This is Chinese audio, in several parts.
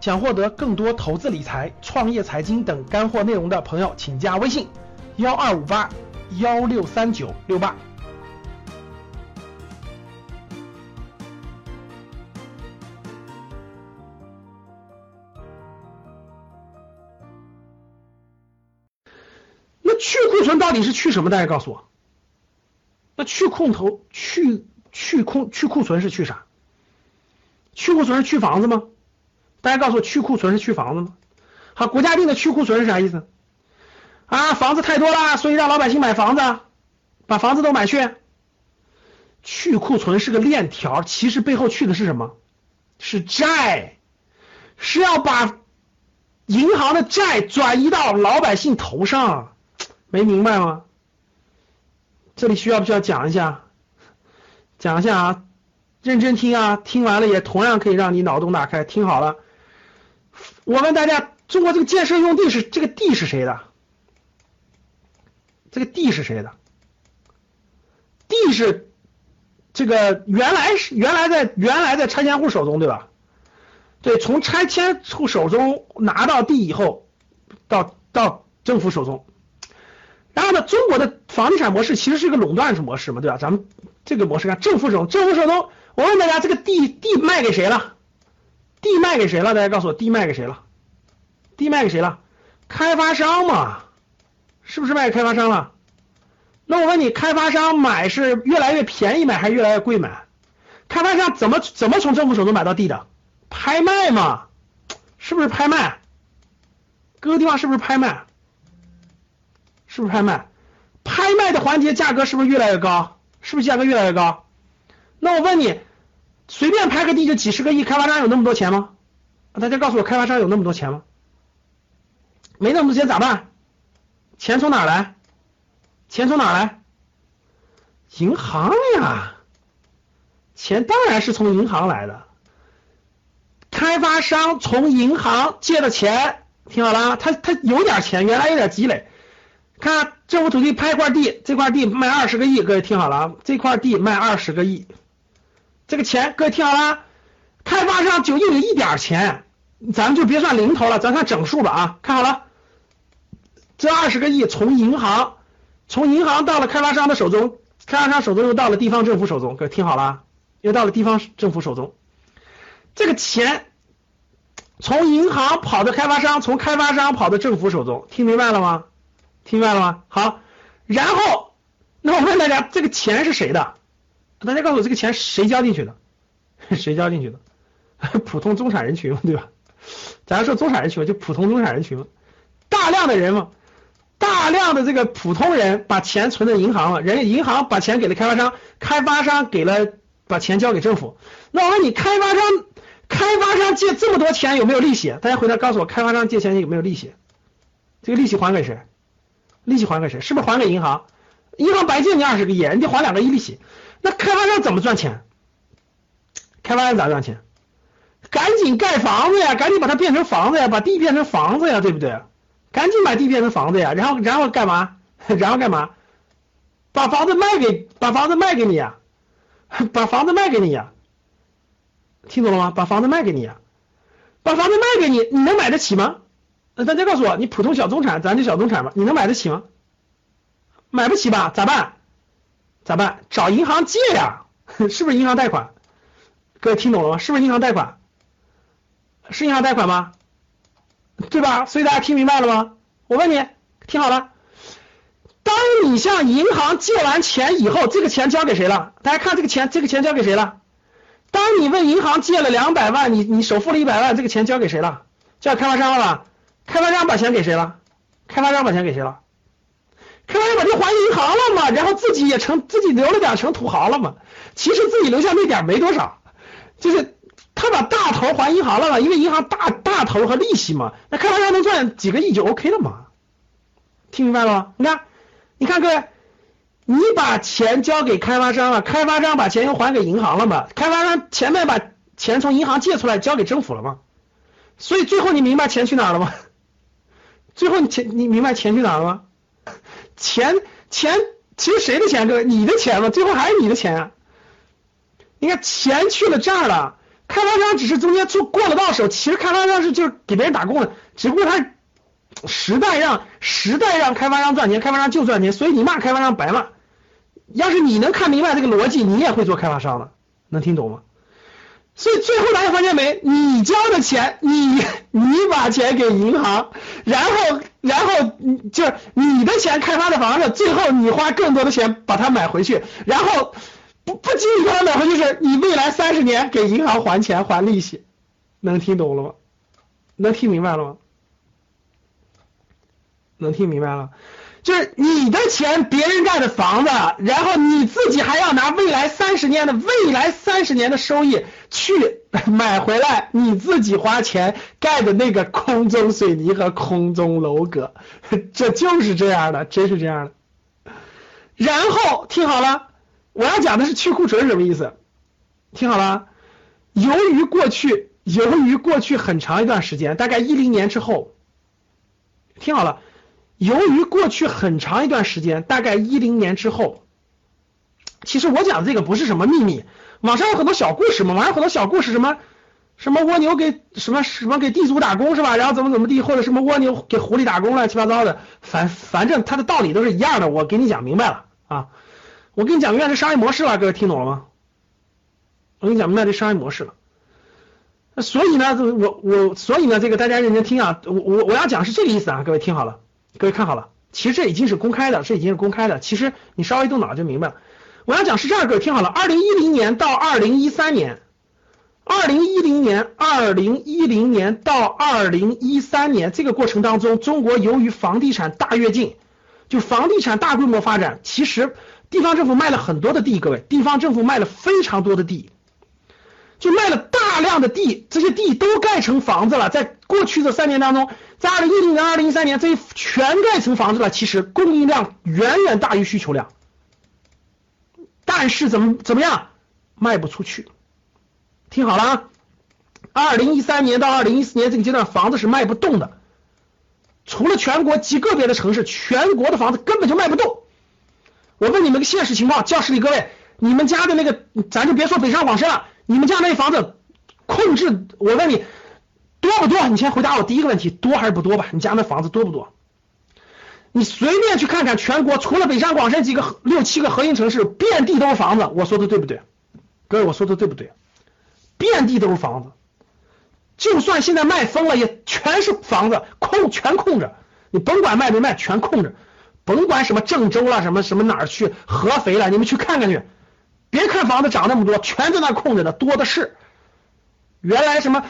想获得更多投资理财、创业财经等干货内容的朋友，请加微信幺二五八幺六三九六八。那去库存到底是去什么？大家告诉我。那去空头、去去空、去库存是去啥？去库存是去房子吗？大家告诉我，去库存是去房子吗？好，国家定的去库存是啥意思？啊，房子太多了，所以让老百姓买房子，把房子都买去。去库存是个链条，其实背后去的是什么？是债，是要把银行的债转移到老百姓头上，没明白吗？这里需要不需要讲一下？讲一下啊，认真听啊，听完了也同样可以让你脑洞大开。听好了。我问大家，中国这个建设用地是这个地是谁的？这个地是谁的？地是这个原来是原来在原来在拆迁户手中，对吧？对，从拆迁户手中拿到地以后，到到政府手中。然后呢，中国的房地产模式其实是一个垄断式模式嘛，对吧？咱们这个模式看政府手中，政府手中，我问大家，这个地地卖给谁了？地卖给谁了？大家告诉我，地卖给谁了？地卖给谁了？开发商嘛，是不是卖给开发商了？那我问你，开发商买是越来越便宜买还是越来越贵买？开发商怎么怎么从政府手中买到地的？拍卖嘛，是不是拍卖？各个地方是不是拍卖？是不是拍卖？拍卖的环节价格是不是越来越高？是不是价格越来越高？那我问你。随便拍个地就几十个亿，开发商有那么多钱吗？大家告诉我，开发商有那么多钱吗？没那么多钱咋办？钱从哪来？钱从哪来？银行呀，钱当然是从银行来的。开发商从银行借的钱，听好了，他他有点钱，原来有点积累。看政府土地拍一块地，这块地卖二十个亿，各位听好了啊，这块地卖二十个亿。这个钱，各位听好了，开发商就印了一点钱，咱们就别算零头了，咱算整数吧啊！看好了，这二十个亿从银行，从银行到了开发商的手中，开发商手中又到了地方政府手中，各位听好了，又到了地方政府手中。这个钱从银行跑到开发商，从开发商跑到政府手中，听明白了吗？听明白了吗？好，然后那我问大家，这个钱是谁的？大家告诉我，这个钱谁交进去的？谁交进去的？普通中产人群嘛，对吧？咱说中产人群，就普通中产人群嘛，大量的人嘛，大量的这个普通人把钱存在银行了，人家银行把钱给了开发商，开发商给了把钱交给政府。那我问你，开发商开发商借这么多钱有没有利息？大家回答告诉我，开发商借钱有没有利息？这个利息还给谁？利息还给谁？是不是还给银行？银行白借你二十个亿，人家还两个亿利息。那开发商怎么赚钱？开发商咋赚钱？赶紧盖房子呀，赶紧把它变成房子呀，把地变成房子呀，对不对？赶紧把地变成房子呀，然后然后干嘛？然后干嘛？把房子卖给把房子卖给你呀，把房子卖给你呀，听懂了吗？把房子卖给你呀，把房子卖给你，你能买得起吗？大家告诉我，你普通小中产，咱就小中产吧，你能买得起吗？买不起吧？咋办？咋办？找银行借呀，是不是银行贷款？各位听懂了吗？是不是银行贷款？是银行贷款吗？对吧？所以大家听明白了吗？我问你，听好了，当你向银行借完钱以后，这个钱交给谁了？大家看这个钱，这个钱交给谁了？当你问银行借了两百万，你你首付了一百万，这个钱交给谁了？交给开发商了吧？开发商把钱给谁了？开发商把钱给谁了？开发商把钱还银行了嘛，然后自己也成自己留了点成土豪了嘛。其实自己留下那点没多少，就是他把大头还银行了嘛，因为银行大大头和利息嘛。那开发商能赚几个亿就 OK 了嘛。听明白了吗？你看，你看各位，你把钱交给开发商了，开发商把钱又还给银行了嘛。开发商前面把钱从银行借出来交给政府了嘛。所以最后你明白钱去哪了吗？最后你钱你明白钱去哪了吗？钱钱其实谁的钱？各位，你的钱嘛，最后还是你的钱啊！你看钱去了这儿了，开发商只是中间做过了到手，其实开发商是就是给别人打工的，只不过他时代让时代让开发商赚钱，开发商就赚钱，所以你骂开发商白骂。要是你能看明白这个逻辑，你也会做开发商的，能听懂吗？所以最后大家发现没？你交的钱，你 你把钱给银行，然后然后就是你的钱开发的房子，最后你花更多的钱把它买回去，然后不不仅仅把它买回去，是你未来三十年给银行还钱还利息，能听懂了吗？能听明白了吗？能听明白了？就是你的钱，别人盖的房子，然后你自己还要拿未来三十年的未来三十年的收益去买回来，你自己花钱盖的那个空中水泥和空中楼阁，这就是这样的，真是这样的。然后听好了，我要讲的是去库存什么意思？听好了，由于过去，由于过去很长一段时间，大概一零年之后，听好了。由于过去很长一段时间，大概一零年之后，其实我讲的这个不是什么秘密，网上有很多小故事嘛，网上很多小故事，什么什么蜗牛给什么什么给地主打工是吧？然后怎么怎么地，或者什么蜗牛给狐狸打工乱七八糟的，反反正它的道理都是一样的。我给你讲明白了啊，我给你讲明白这商业模式了，各位听懂了吗？我给你讲明白这商业模式了。所以呢，我我所以呢，这个大家认真听啊，我我我要讲是这个意思啊，各位听好了。各位看好了，其实这已经是公开的，这已经是公开的。其实你稍微动脑就明白了。我要讲是这样，各位听好了。二零一零年到二零一三年，二零一零年、二零一零年到二零一三年这个过程当中，中国由于房地产大跃进，就房地产大规模发展，其实地方政府卖了很多的地，各位，地方政府卖了非常多的地。就卖了大量的地，这些地都盖成房子了。在过去这三年当中，在二零一零年、二零一三年，这全盖成房子了。其实供应量远远大于需求量，但是怎么怎么样，卖不出去。听好了啊，二零一三年到二零一四年这个阶段，房子是卖不动的。除了全国极个别的城市，全国的房子根本就卖不动。我问你们个现实情况，教室里各位，你们家的那个，咱就别说北上广深了。你们家那房子控制，我问你多不多？你先回答我第一个问题，多还是不多吧？你家那房子多不多？你随便去看看全国，除了北上广深几个六七个核心城市，遍地都是房子。我说的对不对？各位，我说的对不对？遍地都是房子，就算现在卖疯了，也全是房子，空全空着。你甭管卖没卖，全空着。甭管什么郑州了，什么什么哪儿去合肥了，你们去看看去。别看房子涨那么多，全在那空着呢，多的是。原来什么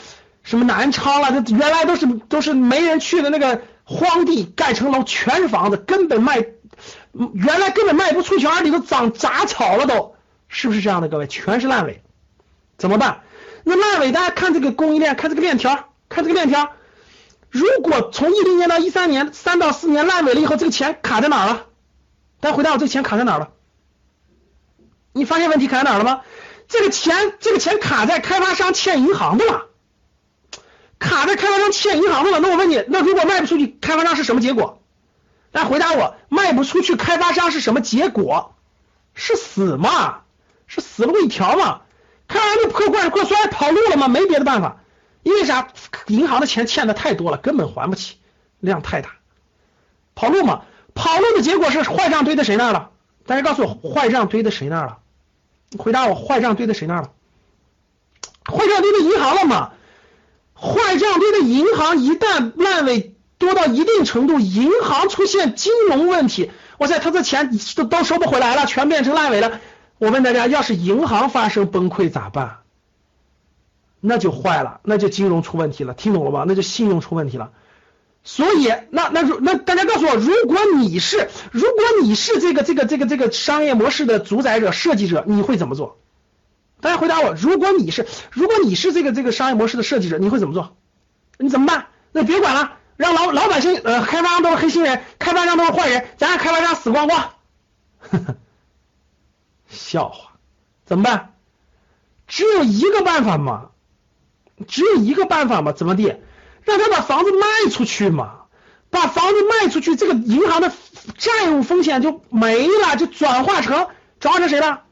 什么南昌了，这原来都是都是没人去的那个荒地，盖成楼，全是房子，根本卖，原来根本卖不出去，而里头长杂草了，都是不是这样的？各位，全是烂尾，怎么办？那烂尾，大家看这个供应链，看这个链条，看这个链条。如果从一零年到一三年，三到四年烂尾了以后，这个钱卡在哪儿了？大家回答我，这个钱卡在哪儿了？你发现问题卡在哪儿了吗？这个钱，这个钱卡在开发商欠银行的了，卡在开发商欠银行的了。那我问你，那如果卖不出去，开发商是什么结果？来回答我，卖不出去，开发商是什么结果？是死嘛？是死路一条嘛？开发商就破罐破摔跑路了吗？没别的办法，因为啥？银行的钱欠的太多了，根本还不起，量太大，跑路嘛？跑路的结果是坏账堆在谁那儿了？大家告诉我，坏账堆在谁那儿了？回答我，坏账堆在谁那儿了？坏账堆在银行了吗？坏账堆的银行一旦烂尾多到一定程度，银行出现金融问题，哇塞，他的钱都都收不回来了，全变成烂尾了。我问大家，要是银行发生崩溃咋办？那就坏了，那就金融出问题了，听懂了吧？那就信用出问题了。所以，那那那大家告诉我，如果你是如果你是这个这个这个这个商业模式的主宰者、设计者，你会怎么做？大家回答我，如果你是如果你是这个这个商业模式的设计者，你会怎么做？你怎么办？那别管了，让老老百姓呃，开发商都是黑心人，开发商都是坏人，咱让开发商死光光。笑话，怎么办？只有一个办法嘛，只有一个办法嘛，怎么地？让他把房子卖出去嘛，把房子卖出去，这个银行的债务风险就没了，就转化成转化成谁了？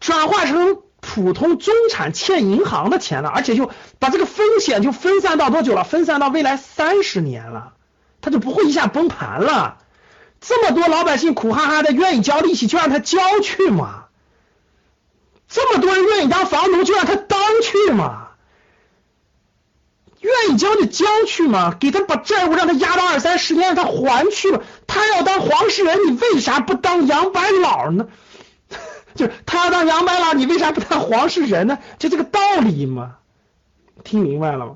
转化成普通中产欠银行的钱了，而且就把这个风险就分散到多久了？分散到未来三十年了，他就不会一下崩盘了。这么多老百姓苦哈哈的愿意交利息，就让他交去嘛。这么多人愿意当房奴，就让他当去嘛。愿意交就交去嘛，给他把债务让他压到二三十年，让他还去嘛。他要当黄世仁，你为啥不当杨白老呢？就是他要当杨白老，你为啥不当黄世仁呢？就这个道理嘛，听明白了吗？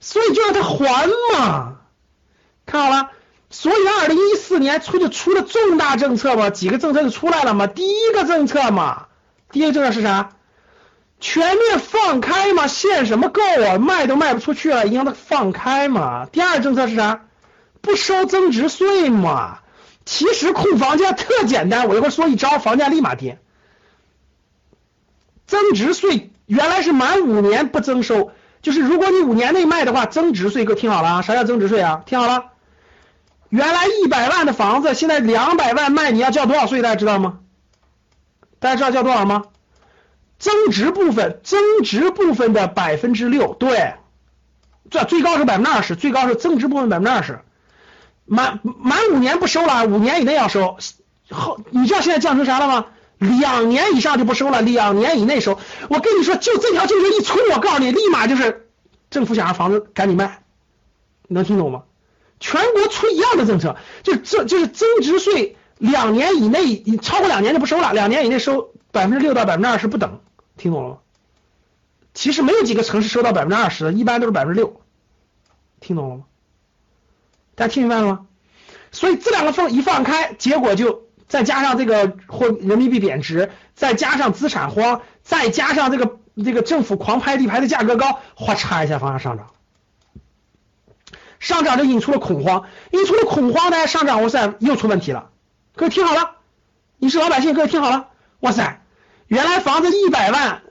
所以就让他还嘛，看好了。所以二零一四年出就出了重大政策嘛，几个政策就出来了嘛。第一个政策嘛，第一个政策是啥？全面放开嘛，限什么购啊？卖都卖不出去了，你让它放开嘛。第二个政策是啥？不收增值税嘛。其实控房价特简单，我一会儿说一招，房价立马跌。增值税原来是满五年不征收，就是如果你五年内卖的话，增值税，各位听好了啊，啥叫增值税啊？听好了，原来一百万的房子，现在两百万卖，你要交多少税？大家知道吗？大家知道交多少吗？增值部分，增值部分的百分之六，对，这最高是百分之二十，最高是增值部分百分之二十，满满五年不收了，五年以内要收，后你知道现在降成啥了吗？两年以上就不收了，两年以内收。我跟你说，就这条政策一出，我告诉你，立马就是政府想让房子赶紧卖，能听懂吗？全国出一样的政策，就这就是增值税，两年以内，超过两年就不收了，两年以内收百分之六到百分之二十不等，听懂了吗？其实没有几个城市收到百分之二十的，一般都是百分之六，听懂了吗？大家听明白了吗？所以这两个放一放开，结果就。再加上这个货人民币贬值，再加上资产荒，再加上这个这个政府狂拍地牌的价格高，哗嚓一下房价上涨，上涨就引出了恐慌，引出了恐慌呢，上涨哇塞又出问题了。各位听好了，你是老百姓，各位听好了，哇塞，原来房子一百万，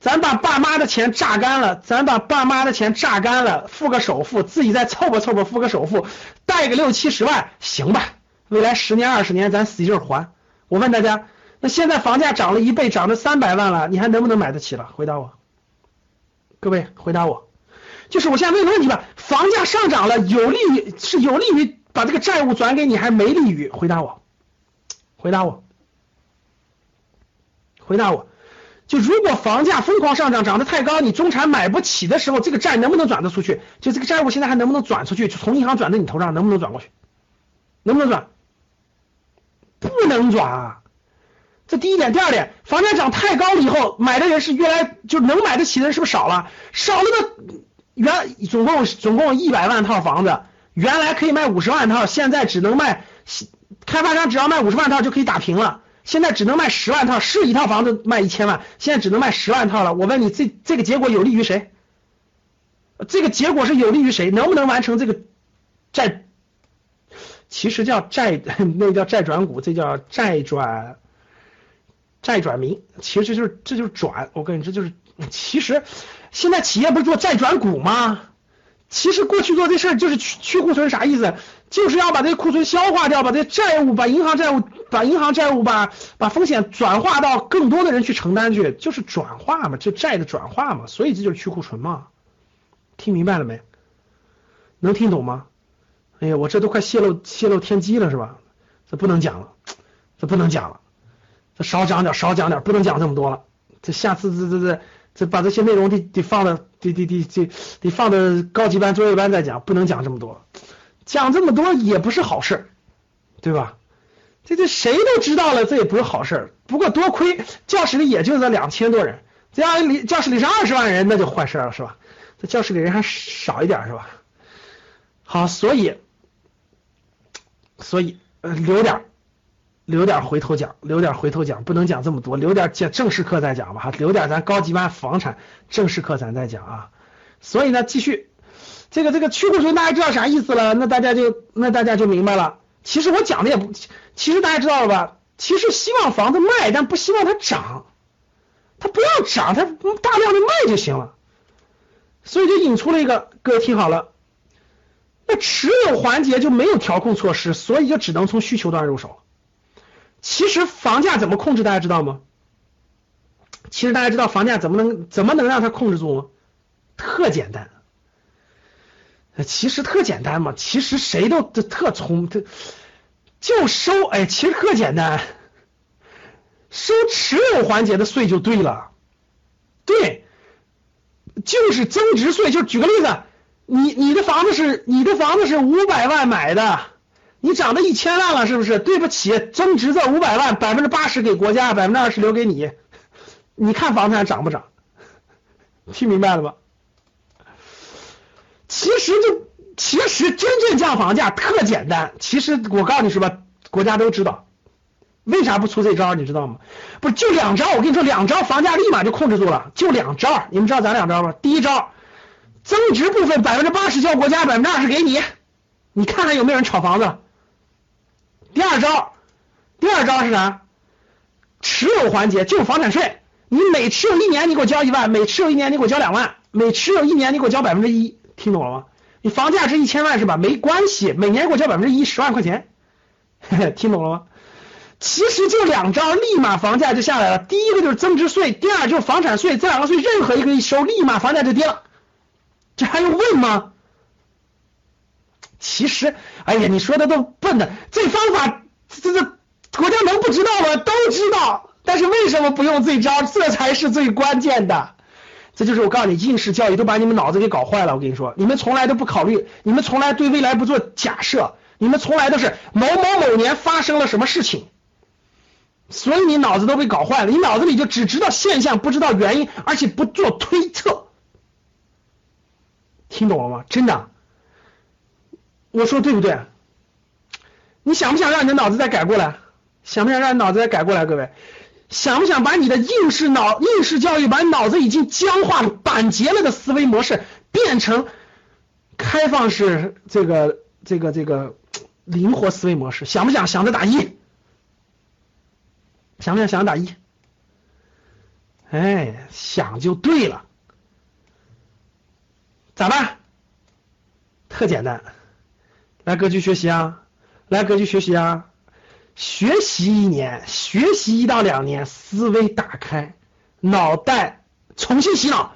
咱把爸妈的钱榨干了，咱把爸妈的钱榨干了，付个首付，自己再凑吧凑吧付个首付，贷个六七十万，行吧。未来十年二十年，咱使劲还。我问大家，那现在房价涨了一倍，涨了三百万了，你还能不能买得起了？回答我，各位回答我，就是我现在问个问题吧，房价上涨了，有利于是有利于把这个债务转给你，还没利于？回答我，回答我，回答我，就如果房价疯狂上涨，涨得太高，你中产买不起的时候，这个债能不能转得出去？就这个债务现在还能不能转出去？就从银行转到你头上，能不能转过去？能不能转？不能转啊，这第一点，第二点，房价涨太高了以后，买的人是越来就能买得起的人是不是少了？少了的原总共总共一百万套房子，原来可以卖五十万套，现在只能卖开发商只要卖五十万套就可以打平了，现在只能卖十万套，是一套房子卖一千万，现在只能卖十万套了。我问你，这这个结果有利于谁？这个结果是有利于谁？能不能完成这个债？其实叫债，那叫债转股，这叫债转债转民。其实就是这就是转，我跟你这，就是其实现在企业不是做债转股吗？其实过去做这事儿就是去去库存，啥意思？就是要把这库存消化掉，把这债务，把银行债务，把银行债务，把把风险转化到更多的人去承担去，就是转化嘛，就债的转化嘛。所以这就是去库存嘛。听明白了没？能听懂吗？哎呀，我这都快泄露泄露天机了是吧？这不能讲了，这不能讲了，这少讲点少讲点，不能讲这么多了。这下次这这这这把这些内容得得放的得得得得得放的高级班作业班再讲，不能讲这么多，讲这么多也不是好事，对吧？这这谁都知道了，这也不是好事。不过多亏教室里也就这两千多人，这要里教室里是二十万人，那就坏事了是吧？这教室里人还少一点是吧？好，所以。所以，呃，留点，留点回头讲，留点回头讲，不能讲这么多，留点讲正式课再讲吧，哈，留点咱高级班房产正式课咱再讲啊。所以呢，继续，这个这个去库存大家知道啥意思了？那大家就那大家就明白了。其实我讲的也不，其实大家知道了吧？其实希望房子卖，但不希望它涨，它不要涨，它大量的卖就行了。所以就引出了一个，各位听好了。那持有环节就没有调控措施，所以就只能从需求端入手。其实房价怎么控制，大家知道吗？其实大家知道房价怎么能怎么能让它控制住吗？特简单，其实特简单嘛，其实谁都特聪，特就收，哎，其实特简单，收持有环节的税就对了，对，就是增值税。就举个例子，你你的房子是你的房子是五百万买的，你涨到一千万了，是不是？对不起，增值这五百万，百分之八十给国家，百分之二十留给你。你看房产涨不涨？听明白了吧？其实就其实真正降房价特简单。其实我告诉你是吧，国家都知道，为啥不出这招？你知道吗？不是就两招，我跟你说两招，房价立马就控制住了。就两招，你们知道咋两招吗？第一招，增值部分百分之八十交国家，百分之二十给你，你看看有没有人炒房子。第二招，第二招是啥？持有环节就是房产税。你每持有一年，你给我交一万；每持有一年，你给我交两万；每持有一年，你给我交百分之一。听懂了吗？你房价值一千万是吧？没关系，每年给我交百分之一，十万块钱。听懂了吗？其实就两招，立马房价就下来了。第一个就是增值税，第二就是房产税。这两个税任何一个一收，立马房价就跌了。这还用问吗？其实，哎呀，你说的都笨的。这方法，这这国家能不知道吗？都知道。但是为什么不用这招？这才是最关键的。这就是我告诉你，应试教育都把你们脑子给搞坏了。我跟你说，你们从来都不考虑，你们从来对未来不做假设，你们从来都是某某某年发生了什么事情，所以你脑子都被搞坏了。你脑子里就只知道现象，不知道原因，而且不做推测。听懂了吗？真的，我说对不对？你想不想让你的脑子再改过来？想不想让你脑子再改过来？各位？想不想把你的应试脑应试教育，把脑子已经僵化了、板结了的思维模式，变成开放式这个这个这个灵活思维模式？想不想？想着打一，想不想？想着打一。哎，想就对了。咋办？特简单，来格局学习啊，来格局学习啊。学习一年，学习一到两年，思维打开，脑袋重新洗脑。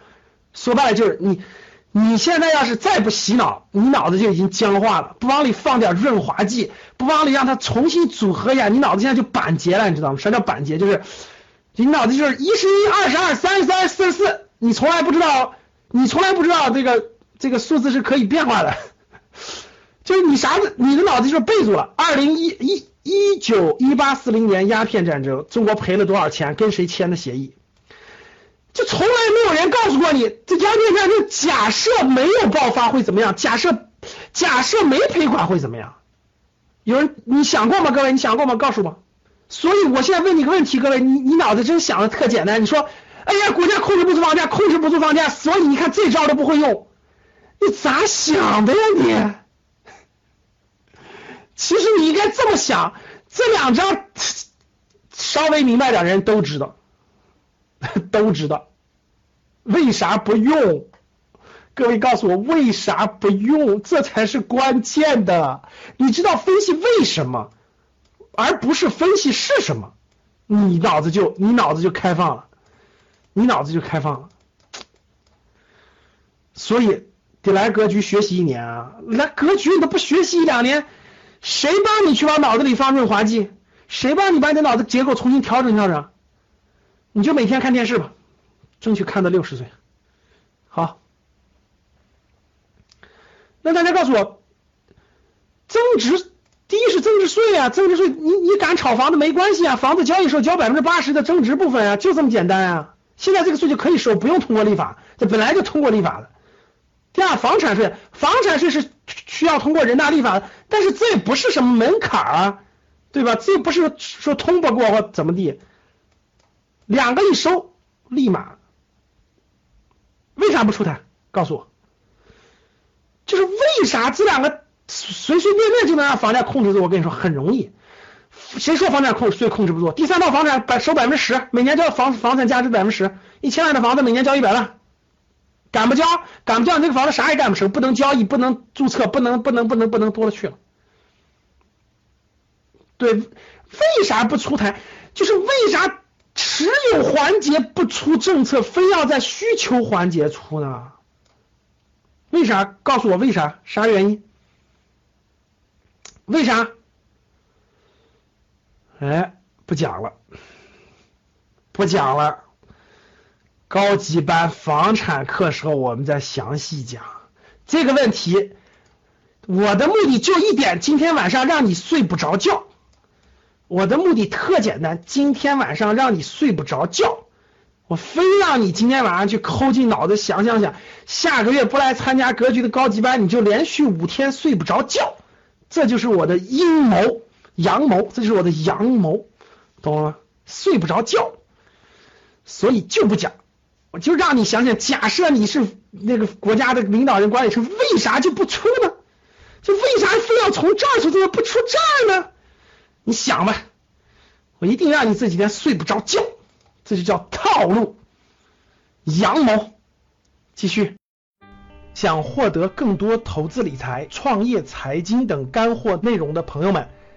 说白了就是你，你现在要是再不洗脑，你脑子就已经僵化了。不往里放点润滑剂，不往里让它重新组合一下，你脑子现在就板结了，你知道吗？什么叫板结？就是你脑子就是一十一、二十二、三十三、四十四，你从来不知道，你从来不知道这个这个数字是可以变化的。就是你啥子，你的脑子就是背住了。二零一一。一九一八四零年鸦片战争，中国赔了多少钱？跟谁签的协议？就从来没有人告诉过你，这鸦片战争假设没有爆发会怎么样？假设假设没赔款会怎么样？有人你想过吗？各位，你想过吗？告诉我。所以我现在问你个问题，各位，你你脑子真想的特简单。你说，哎呀，国家控制不住房价，控制不住房价，所以你看这招都不会用，你咋想的呀你？其实你应该这么想，这两招稍微明白点人都知道，都知道为啥不用？各位告诉我为啥不用？这才是关键的。你知道分析为什么，而不是分析是什么，你脑子就你脑子就开放了，你脑子就开放了。所以得来格局学习一年啊，来格局你都不学习一两年。谁帮你去往脑子里放润滑剂？谁帮你把你的脑子结构重新调整调整？你就每天看电视吧，争取看到六十岁。好，那大家告诉我，增值第一是增值税啊，增值税你你敢炒房子没关系啊，房子交易时候交百分之八十的增值部分啊，就这么简单啊。现在这个税就可以收，不用通过立法，这本来就通过立法的。第二，房产税，房产税是需要通过人大立法，但是这也不是什么门槛啊，对吧？这不是说通不过或怎么地，两个一收，立马，为啥不出台？告诉我，就是为啥这两个随随便便就能让房价控制住？我跟你说很容易，谁说房产控税控制不住？第三套房产百收百分之十，每年交房房产价值百分之十，一千万的房子每年交一百万。敢不交？敢不交？你这个房子啥也干不成，不能交易，不能注册，不能，不能，不能，不能多了去了。对，为啥不出台？就是为啥持有环节不出政策，非要在需求环节出呢？为啥？告诉我为啥？啥原因？为啥？哎，不讲了，不讲了。高级班房产课时候我们再详细讲这个问题。我的目的就一点，今天晚上让你睡不着觉。我的目的特简单，今天晚上让你睡不着觉，我非让你今天晚上去抠进脑子想想想，下个月不来参加格局的高级班，你就连续五天睡不着觉，这就是我的阴谋阳谋，这就是我的阳谋，懂了吗？睡不着觉，所以就不讲，我就让你想想，假设你是那个国家的领导人、管理层，为啥就不出呢？就为啥非要从这儿出，怎么不出这儿呢？你想吧，我一定让你这几天睡不着觉，这就叫套路，阳谋。继续，想获得更多投资理财、创业财经等干货内容的朋友们，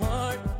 heart.